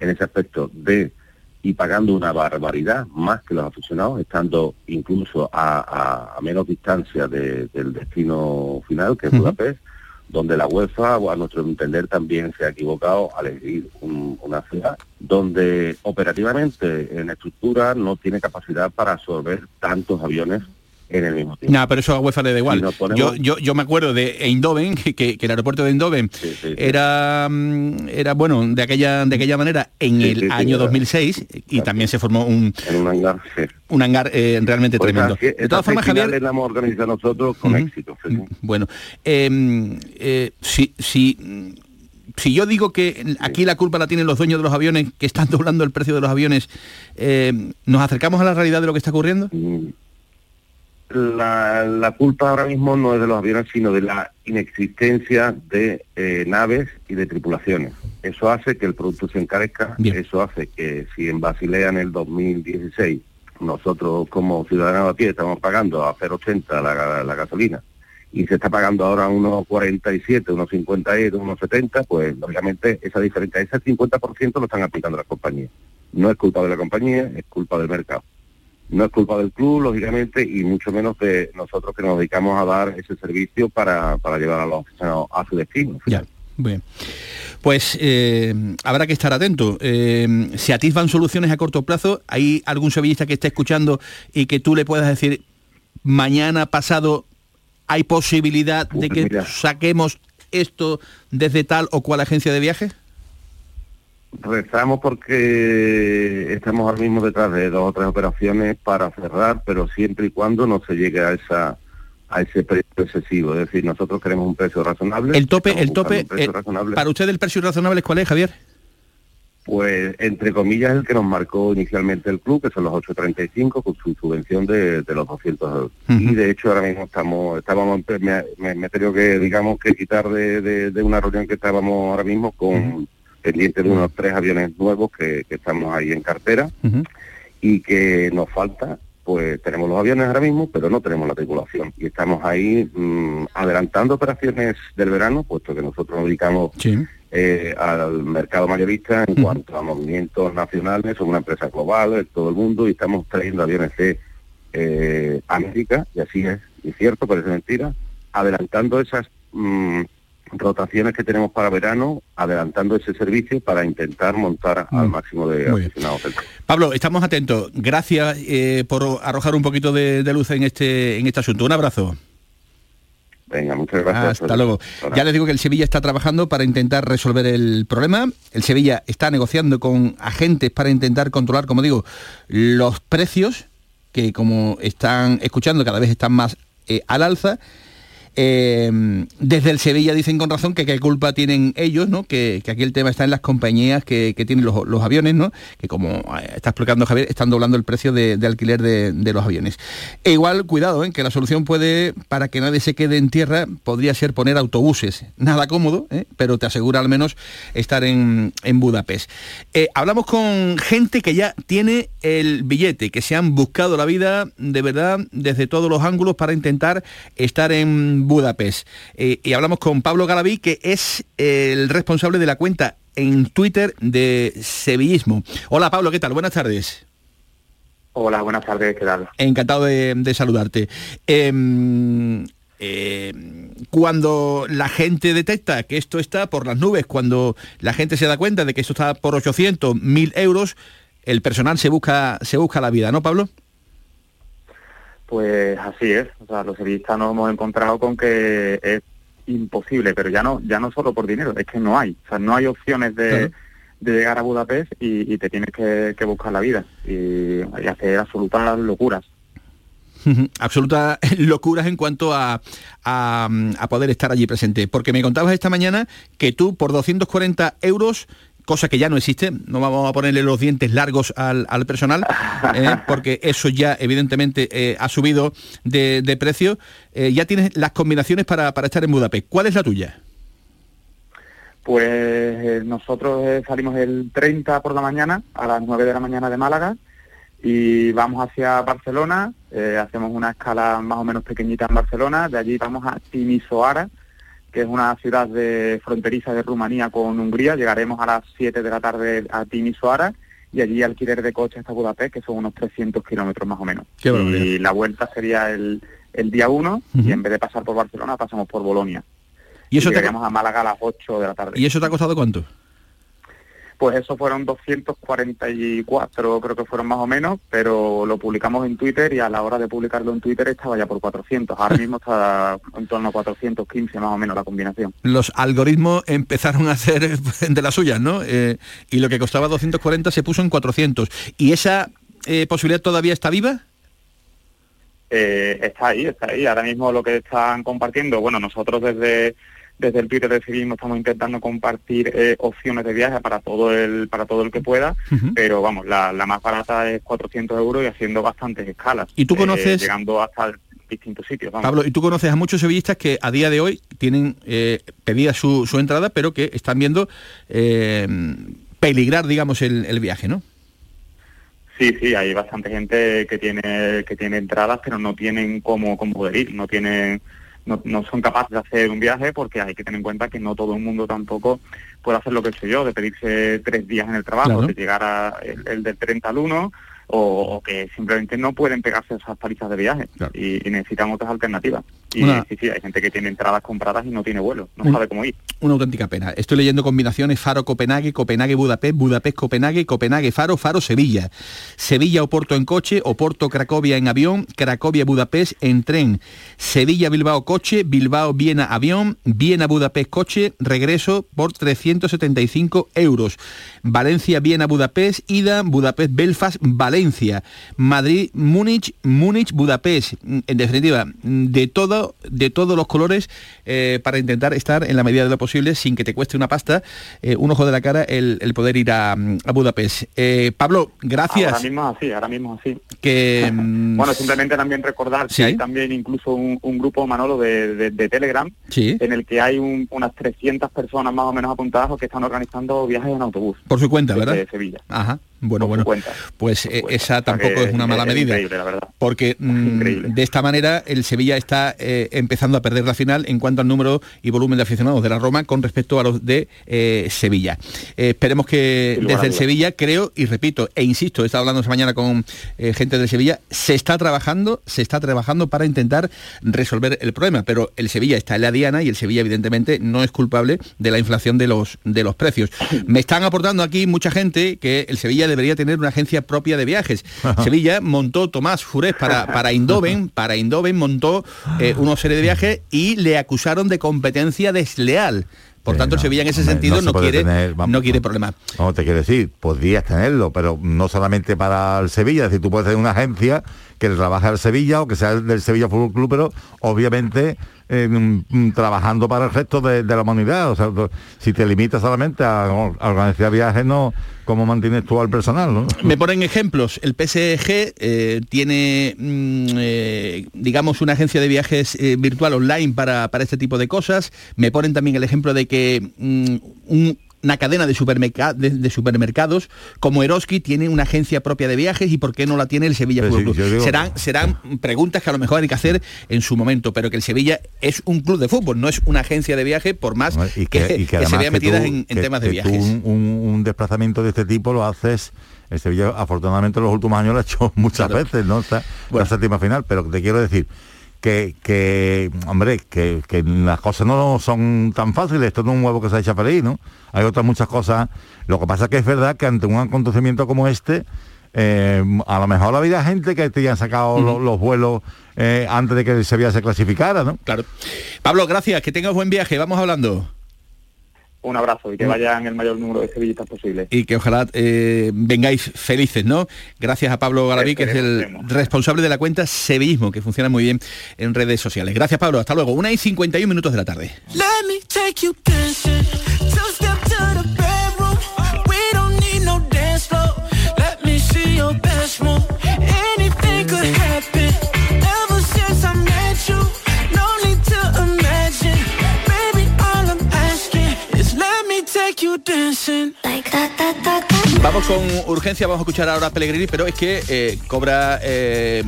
en ese aspecto de y pagando una barbaridad más que los aficionados, estando incluso a, a- a menos distancia de- del destino final, que es Budapest, donde la UEFA, a nuestro entender, también se ha equivocado al elegir un- una ciudad donde operativamente en estructura no tiene capacidad para absorber tantos aviones en el mismo tiempo.
No, pero eso a UEFA le da igual.
Si nos ponemos-
yo, yo, yo me acuerdo de Eindhoven, [LAUGHS] que, que el aeropuerto de Eindhoven era, mm, era bueno de aquella de aquella manera en el año
era-
2006 y también se formó un,
en un hangar,
un hangar eh, realmente
Pues
tremendo.
así-
De todas formas, Javier,
las hemos organizado nosotros con éxito. sí.
Bueno, eh, eh, si, si, si yo digo que aquí la culpa la tienen los dueños de los aviones que están [LAUGHS] doblando el precio de los aviones, eh, ¿nos acercamos a la realidad de lo que está ocurriendo?
La, la culpa ahora mismo no es de los aviones, sino de la inexistencia de eh, naves y de tripulaciones. Eso hace que el producto se encarezca, eso hace que si en Basilea en el 2016 nosotros como ciudadanos a pie estamos pagando a 0,80 la, la gasolina y se está pagando ahora unos 47, unos 50 euros, unos 70, pues lógicamente esa diferencia, ese 50% lo están aplicando las compañías. No es culpa de la compañía, es culpa del mercado. No es culpa del club, lógicamente, y mucho menos de nosotros que nos dedicamos a dar ese servicio para, para llevar a los aficionados a su destino.
Ya, bien. Pues eh, habrá que estar atento. Eh, se atisban soluciones a corto plazo. ¿Hay algún sevillista que esté escuchando y que tú le puedas decir mañana pasado hay posibilidad de que saquemos esto desde tal o cual agencia de viaje?
Rezamos porque estamos ahora mismo detrás de dos o tres operaciones para cerrar, pero siempre y cuando no se llegue a esa a ese precio excesivo. Es decir, nosotros queremos un precio razonable.
El tope, el tope,
razonable.
para usted el precio razonable cuál es, Javier?
Pues, entre comillas, el que nos marcó inicialmente el club, que son los 8.35, con su subvención de, de los 200 euros. Y de hecho, ahora mismo estamos, estábamos, me, me, me he tenido que, digamos, que quitar de, de- de una reunión que estábamos ahora mismo con pendiente de unos tres aviones nuevos que, que estamos ahí en cartera. Y que nos falta, pues tenemos los aviones ahora mismo, pero no tenemos la tripulación. Y estamos ahí mm, adelantando operaciones del verano, puesto que nosotros nos dedicamos eh, al mercado mayorista en cuanto a movimientos nacionales, somos una empresa global en todo el mundo y estamos trayendo aviones de eh, América, y así es, y cierto, parece mentira, adelantando esas mm, rotaciones que tenemos para verano, adelantando ese servicio para intentar montar al
Mm.
máximo de
Muy
aficionados del club.
Pablo, estamos atentos. Gracias eh, por arrojar un poquito de, de luz en este, en este asunto. Un abrazo.
Venga, muchas gracias.
Hasta luego. Ya les digo que el Sevilla está trabajando para intentar resolver el problema. El Sevilla está negociando con agentes para intentar controlar, como digo, los precios, que como están escuchando cada vez están más eh, al alza. Eh, desde el Sevilla dicen con razón que qué culpa tienen ellos, ¿no? Que, que aquí el tema está en las compañías que, que tienen los, los aviones, ¿no? Que como eh, está explicando Javier, están doblando el precio de, de alquiler de, de los aviones. E igual, cuidado, ¿eh? que la solución puede, para que nadie se quede en tierra, podría ser poner autobuses. Nada cómodo, ¿eh? pero te asegura al menos estar en, en Budapest. Eh, hablamos con gente que ya tiene el billete, que se han buscado la vida de verdad desde todos los ángulos para intentar estar en Budapest. Eh, y hablamos con Pablo Galaví, que es el responsable de la cuenta en Twitter de Sevillismo. Hola Pablo, ¿qué tal? Buenas tardes.
Hola, buenas tardes, ¿qué tal?
Encantado de, de saludarte. Em, eh, cuando la gente detecta que esto está por las nubes, cuando la gente se da cuenta de que esto está por 800, 1000 euros, el personal se busca, se busca la vida, ¿no, Pablo?
Pues así es, o sea, los sevillistas nos hemos encontrado con que es imposible, pero ya no ya no solo por dinero, es que no hay, o sea, no hay opciones de,
Claro.
de llegar a Budapest y, y te tienes que, que buscar la vida y, y hacer absolutas locuras. [LAUGHS]
Absolutas locuras en cuanto a, a, a poder estar allí presente. Porque me contabas esta mañana que tú por 240 euros, cosa que ya no existe, no vamos a ponerle los dientes largos al, al personal, [LAUGHS] ¿eh? porque eso ya evidentemente eh, ha subido de, de precio, eh, ya tienes las combinaciones para, para estar en Budapest. ¿Cuál es la tuya?
Pues nosotros salimos el 30 por la mañana, a las 9 de la mañana de Málaga, y vamos hacia Barcelona, hacemos una escala más o menos pequeñita en Barcelona, de allí vamos a Timisoara, que es una ciudad de fronteriza de Rumanía con Hungría, llegaremos a las 7 de la tarde a Timisoara, y allí alquiler de coche hasta Budapest, que son unos 300 kilómetros más o menos.
Qué
y la vuelta sería el, el día 1, y en vez de pasar por Barcelona, pasamos por Bolonia.
¿Y eso,
a Málaga a las 8 de la tarde.
¿Y eso te ha costado cuánto?
Pues eso fueron 244, creo que fueron más o menos, pero lo publicamos en Twitter y a la hora de publicarlo en Twitter estaba ya por 400. Ahora mismo está en torno a 415 más o menos la combinación.
Los algoritmos empezaron a hacer [LAUGHS] de las suyas, ¿no? Eh, y lo que costaba 240 se puso en 400. ¿Y esa eh, posibilidad todavía está viva?
Eh, está ahí, está ahí. Ahora mismo lo que están compartiendo, bueno, nosotros desde desde el Twitter de Civismo estamos intentando compartir eh, opciones de viaje para todo el para todo el que pueda, pero vamos, la, la más barata es 400 euros y haciendo bastantes escalas.
¿Y tú
eh,
conoces-
llegando hasta distintos sitios. vamos.
Pablo, y tú conoces a muchos sevillistas que a día de hoy tienen eh, pedida su, su entrada, pero que están viendo eh, peligrar, digamos, el, el viaje, ¿no?
Sí, sí, hay bastante gente que tiene que tiene entradas, pero no tienen cómo, cómo poder ir, no tienen no, no son capaces de hacer un viaje porque hay que tener en cuenta que no todo el mundo tampoco puede hacer lo que he hecho yo, de pedirse tres días en el trabajo,
Claro.
de llegar a el, el del 30 al 1 o, o que simplemente no pueden pegarse esas palizas de viaje y, y necesitan otras alternativas. Y
Una-
sí, sí, hay gente que tiene entradas compradas y no tiene vuelo, no
Un-
sabe cómo ir.
Una auténtica pena. Estoy leyendo combinaciones Faro-Copenhague, Copenhague-Budapest, Budapest-Copenhague, Copenhague-Faro, Faro-Sevilla. Sevilla-Oporto en coche, Oporto-Cracovia en avión, Cracovia-Budapest en tren. Sevilla-Bilbao coche, Bilbao-Viena avión, Viena-Budapest coche, regreso por 375 euros. Valencia-Viena-Budapest, ida, Budapest-Belfast, Valencia. Madrid-Múnich, Múnich-Budapest. En definitiva, de todo, de todos los colores eh, para intentar estar en la medida de lo posible sin que te cueste una pasta, eh, un ojo de la cara el, el poder ir a, a Budapest. Eh, Pablo, gracias.
Ahora mismo así, ahora mismo así.
Que, [LAUGHS] mm,
Bueno, simplemente también recordar
Sí.
que hay también incluso un, un grupo, Manolo, de, de- de Telegram,
Sí.
en el que hay un- unas 300 personas más o menos apuntadas que están organizando viajes en autobús.
por su cuenta, ¿verdad?
Sevilla.
Ajá. Bueno, bueno, pues eh, esa tampoco es una mala medida. Porque [LAUGHS] mm, de esta manera el Sevilla está eh, empezando a perder la final en cuanto al número y volumen de aficionados de la Roma con respecto a los de eh, Sevilla. esperemos que desde el Sevilla, creo, y repito, e insisto, he estado hablando esta mañana con gente de Sevilla, se está trabajando, se está trabajando para intentar resolver el problema, pero el Sevilla está en la diana y el Sevilla evidentemente no es culpable de la inflación de los, de los precios. [CLEARS THROAT] Me están aportando aquí mucha gente que el Sevilla debería tener una agencia propia de viajes. Sevilla montó Tomás Furés para, para Indoven, para Indoven montó eh, una serie de viajes y le acusaron de competencia desleal. Por tanto, Sevilla en ese sentido no, quiere, no quiere problemas.
No, te quiero decir, podrías tenerlo, pero no solamente para el Sevilla, es decir, tú puedes tener una agencia que trabaje al Sevilla o que sea del Sevilla Fútbol Club, pero obviamente Trabajando para el resto de, la humanidad. O sea, si te limitas solamente a, organizar viajes, no, ¿cómo mantienes tú al personal?
Me ponen ejemplos. El PSG eh, tiene, mm, eh, digamos, una agencia de viajes eh, virtual online para, para, este tipo de cosas. Me ponen también el ejemplo de que mm, un una cadena de, supermercados como Eroski tiene una agencia propia de viajes y por qué no la tiene el Sevilla Fútbol Club. serán, serán preguntas que a lo mejor hay que hacer en su momento, pero que el Sevilla es un club de fútbol, no es una agencia de viaje, por más que, se vea metida en, temas de viajes.
un, desplazamiento de este tipo lo haces el Sevilla afortunadamente en los últimos años lo ha hecho [LAUGHS] muchas veces, ¿no? Está la séptima final, pero te quiero decir que, hombre, que, las cosas no son tan fáciles, esto no es un huevo que se echa feliz, ¿no? Hay otras muchas cosas. Lo que pasa es que es verdad que ante un acontecimiento como este, eh, a lo mejor había gente que te hayan sacado los, vuelos eh, antes de que se se clasificara, ¿no?
Claro. Pablo, gracias, que tengas buen viaje, vamos hablando
un abrazo y que vayan el mayor número de sevillistas posible.
Y que ojalá eh, vengáis felices, ¿no? Gracias a Pablo Garaví, que es el responsable de la cuenta Sevillismo, que funciona muy bien en redes sociales. Gracias, Pablo. Hasta luego. Una y 51 minutos de la tarde. Vamos con urgencia, vamos a escuchar ahora a Pellegrini, pero es que eh, cobra eh,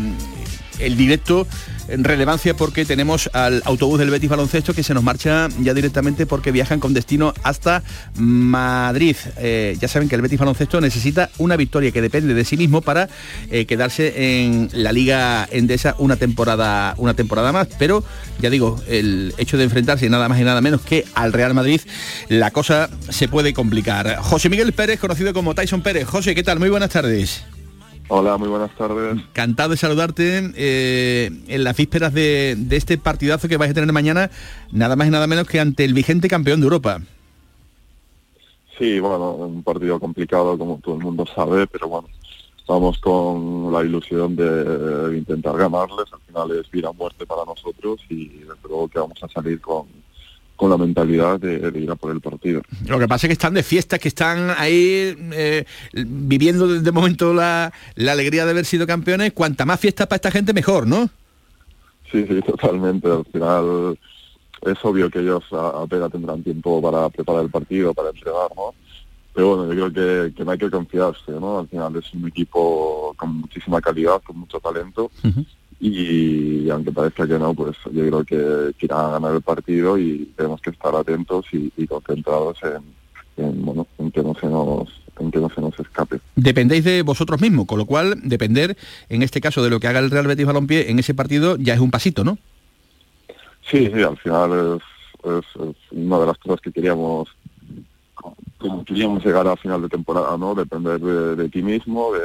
el directo relevancia porque tenemos al autobús del Betis Baloncesto que se nos marcha ya directamente porque viajan con destino hasta Madrid. Eh, ya saben que el Betis Baloncesto necesita una victoria que depende de sí mismo para eh, quedarse en la Liga Endesa una temporada, una temporada más, pero ya digo, el hecho de enfrentarse nada más y nada menos que al Real Madrid, la cosa se puede complicar. José Miguel Pérez, conocido como Tyson Pérez. José, ¿qué tal? Muy buenas tardes.
Hola, muy buenas tardes.
Encantado de saludarte eh, en las vísperas de, este partidazo que vais a tener mañana, nada más y nada menos que ante el vigente campeón de Europa.
Sí, bueno, un partido complicado como todo el mundo sabe, pero bueno, vamos con la ilusión de intentar ganarles. Al final es vida o muerte para nosotros y desde luego que vamos a salir con, con la mentalidad de, ir a por el partido.
Lo que pasa es que están de fiesta, que están ahí eh, viviendo de momento la, alegría de haber sido campeones. Cuanta más fiesta para esta gente, mejor, ¿no?
Sí, sí, [LAUGHS] totalmente. Al final es obvio que ellos apenas tendrán tiempo para preparar el partido, para entregar, ¿no? Pero bueno, yo creo que, no hay que confiarse, ¿no? Al final es un equipo con muchísima calidad, con mucho talento y aunque parezca que no, pues yo creo que, que irán a ganar el partido y tenemos que estar atentos y, concentrados en, bueno, en que no se nos en que no se nos escape.
Dependéis de vosotros mismos, con lo cual depender, en este caso, de lo que haga el Real Betis Balompié en ese partido ya es un pasito, ¿no?
Sí, sí, al final es, una de las cosas que queríamos como queríamos llegar a final de temporada, ¿no? Depender de, ti mismo, de,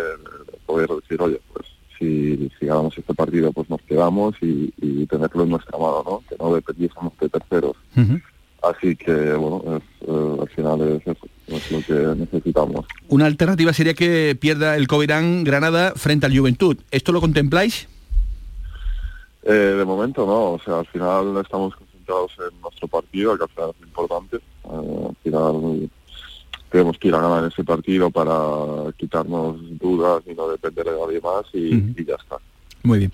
poder decir, oye, pues si, si ganamos este partido pues nos quedamos y, tenerlo en nuestra mano, ¿no? Que no dependiésemos de terceros. Así que, bueno, eh, al final es eso, es lo que necesitamos.
Una alternativa sería que pierda el Covirán Granada frente al Juventud. ¿Esto lo contempláis?
Eh, de momento no, o sea, al final estamos concentrados en nuestro partido, que al final es importante. Eh, al final tenemos que ir a ganar ese partido para quitarnos dudas y no depender de nadie más y, ya está.
Muy bien.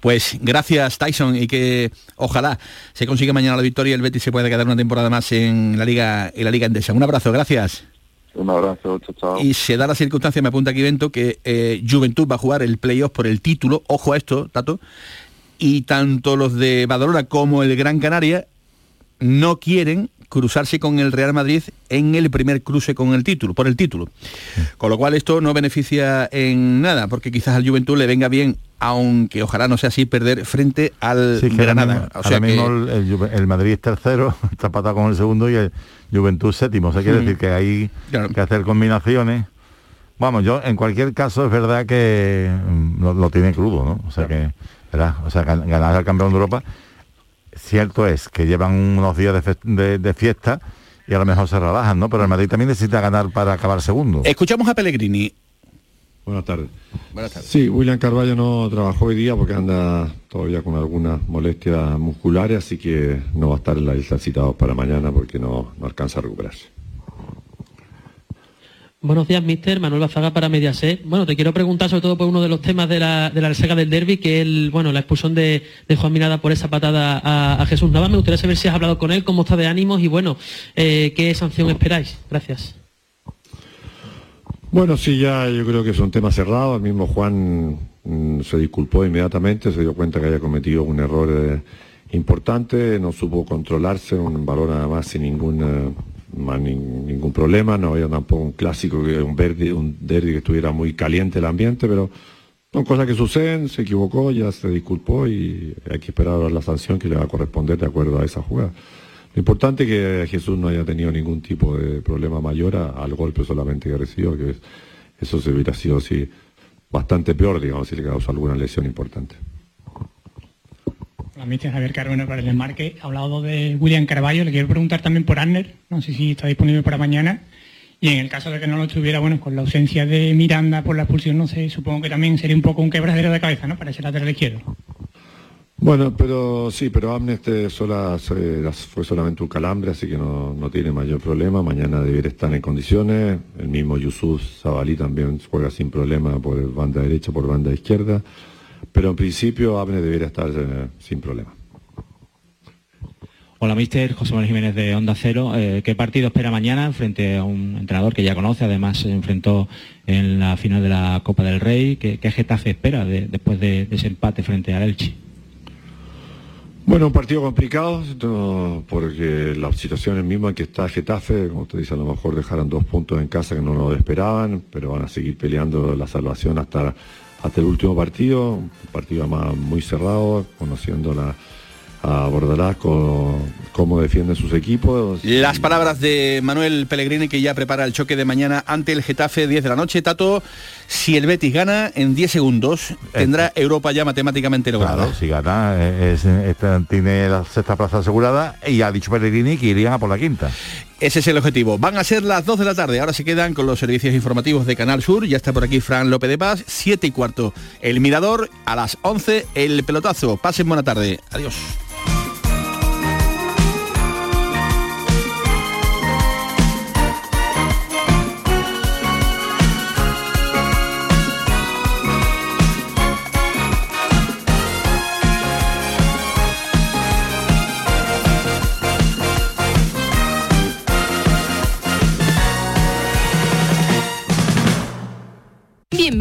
Pues gracias Tyson y que ojalá se consiga mañana la victoria y el Betis se pueda quedar una temporada más en la Liga en la Liga Endesa. Un abrazo, gracias.
Un abrazo, chao, chao.
Y se da la circunstancia, me apunta aquí Vento, que eh, Juventud va a jugar el playoff por el título, ojo a esto, Tato, y tanto los de Badalona como el Gran Canaria no quieren cruzarse con el Real Madrid en el primer cruce con el título, por el título. Con lo cual esto no beneficia en nada, porque quizás al Juventud le venga bien, aunque ojalá no sea así, perder frente al
Sí, que ahora
Granada.
mismo,
O sea
ahora
que-
mismo el, Madrid es tercero, [LAUGHS] está patado con el segundo y el Juventud séptimo. O sea, quiere
Mm.
decir que hay que hacer combinaciones. Vamos, yo en cualquier caso es verdad que mm, lo, lo tiene crudo, ¿no? O sea que, ¿verdad? O sea, ganar al campeón de Europa. Cierto es que llevan unos días de, fe- de- de fiesta y a lo mejor se relajan, ¿no? Pero el Madrid también necesita ganar para acabar segundo.
Escuchamos a Pellegrini.
Buenas tardes.
Buenas tardes.
Sí, William Carballo no trabajó hoy día porque anda todavía con algunas molestias musculares, así que no va a estar en la lista de citados para mañana porque no, no alcanza a recuperarse.
Buenos días, mister. Manuel Bazaga para Mediaset. Bueno, te quiero preguntar sobre todo por uno de los temas de la, de la resaca del derby, que es el, bueno, la expulsión de, de Juan Mirada por esa patada a, Jesús Navas. Me gustaría saber si has hablado con él, cómo está de ánimos y bueno, eh, qué sanción esperáis. Gracias.
Bueno, sí, ya yo creo que es un tema cerrado. El mismo Juan mm, se disculpó inmediatamente, se dio cuenta que había cometido un error eh, importante, no supo controlarse, un balón además sin ningún, eh, más ni- ningún problema, no había tampoco un clásico, un, derby, un derby que estuviera muy caliente el ambiente, pero son cosas que suceden, se equivocó, ya se disculpó y hay que esperar ahora la sanción que le va a corresponder de acuerdo a esa jugada. Lo importante es que Jesús no haya tenido ningún tipo de problema mayor a- al golpe solamente que recibió, que es- eso se hubiera sido así bastante peor, digamos, si le causó alguna lesión importante.
Hola, mister Javier Carbone para el desmarque. Ha hablado de William Carballo. Le quiero preguntar también por Arner. No sé si está disponible para mañana. Y en el caso de que no lo estuviera, bueno, con la ausencia de Miranda por la expulsión, no sé, supongo que también sería un poco un quebradero de cabeza, ¿no? Para ese lateral izquierdo.
Bueno, pero sí, pero se- fue solamente un calambre, así que no, no tiene mayor problema. Mañana debería estar en condiciones. El mismo Yusuf Zabalí también juega sin problema por banda derecha, por banda izquierda. Pero en principio Amnesty debería estar eh, sin problema.
Hola, mister José Manuel Jiménez de Onda Cero. Eh, ¿Qué partido espera mañana frente a un entrenador que ya conoce? Además, se enfrentó en la final de la Copa del Rey. ¿Qué, qué Getafe espera de- después de, de ese empate frente al Elche?
Bueno, un partido complicado, no, porque la situación es misma que está Getafe, como usted dice, a lo mejor dejaron dos puntos en casa que no lo esperaban, pero van a seguir peleando la salvación hasta, hasta el último partido, un partido más muy cerrado, conociendo la, a Bordalás cómo defienden sus equipos.
Las palabras de Manuel Pellegrini que ya prepara el choque de mañana ante el Getafe 10 de la noche. Tato, si el Betis gana en 10 segundos, tendrá Europa ya matemáticamente lograda.
Claro, si gana, es- esta- tiene la sexta plaza asegurada y ha dicho Pellegrini que irían a por la quinta.
Ese es el objetivo. Van a ser las 2 de la tarde. Ahora se quedan con los servicios informativos de Canal Sur. Ya está por aquí Fran López de Paz. 7 y cuarto. El Mirador. A las 11 el pelotazo. Pasen buena tarde. Adiós.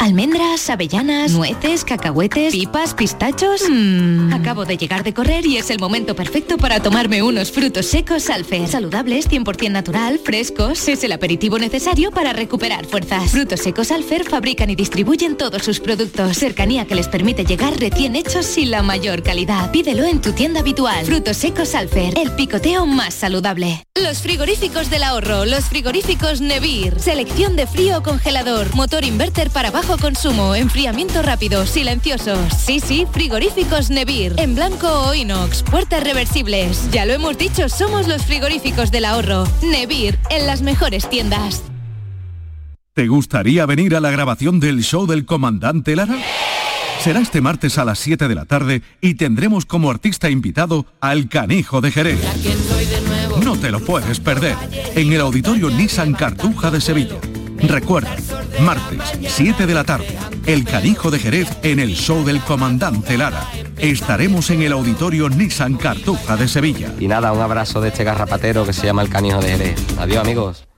Almendras, avellanas, nueces, cacahuetes, pipas, pistachos. Mmm, acabo de llegar de correr y es el momento perfecto para tomarme unos frutos secos Alfer. Saludables, 100% natural, frescos. Es el aperitivo necesario para recuperar fuerzas. Frutos secos Alfer fabrican y distribuyen todos sus productos. Cercanía que les permite llegar recién hechos y la mayor calidad. Pídelo en tu tienda habitual. Frutos secos Alfer, el picoteo más saludable. Los frigoríficos del ahorro, los frigoríficos Nevir. Selección de frío o congelador, motor inverter para bajo consumo, enfriamiento rápido, silenciosos. Sí, sí, frigoríficos Nevir. En blanco o inox, puertas reversibles. Ya lo hemos dicho, somos los frigoríficos del ahorro. Nevir, en las mejores tiendas.
¿Te gustaría venir a la grabación del show del comandante Lara? Será este martes a las 7 de la tarde y tendremos como artista invitado al Canijo de Jerez. No te lo puedes perder en el Auditorio Nissan Cartuja de Sevilla. Recuerda, martes, 7 de la tarde, El Canijo de Jerez en el show del comandante Lara. Estaremos en el Auditorio Nissan Cartuja de Sevilla.
Y nada, un abrazo de este garrapatero que se llama El Canijo de Jerez. Adiós amigos.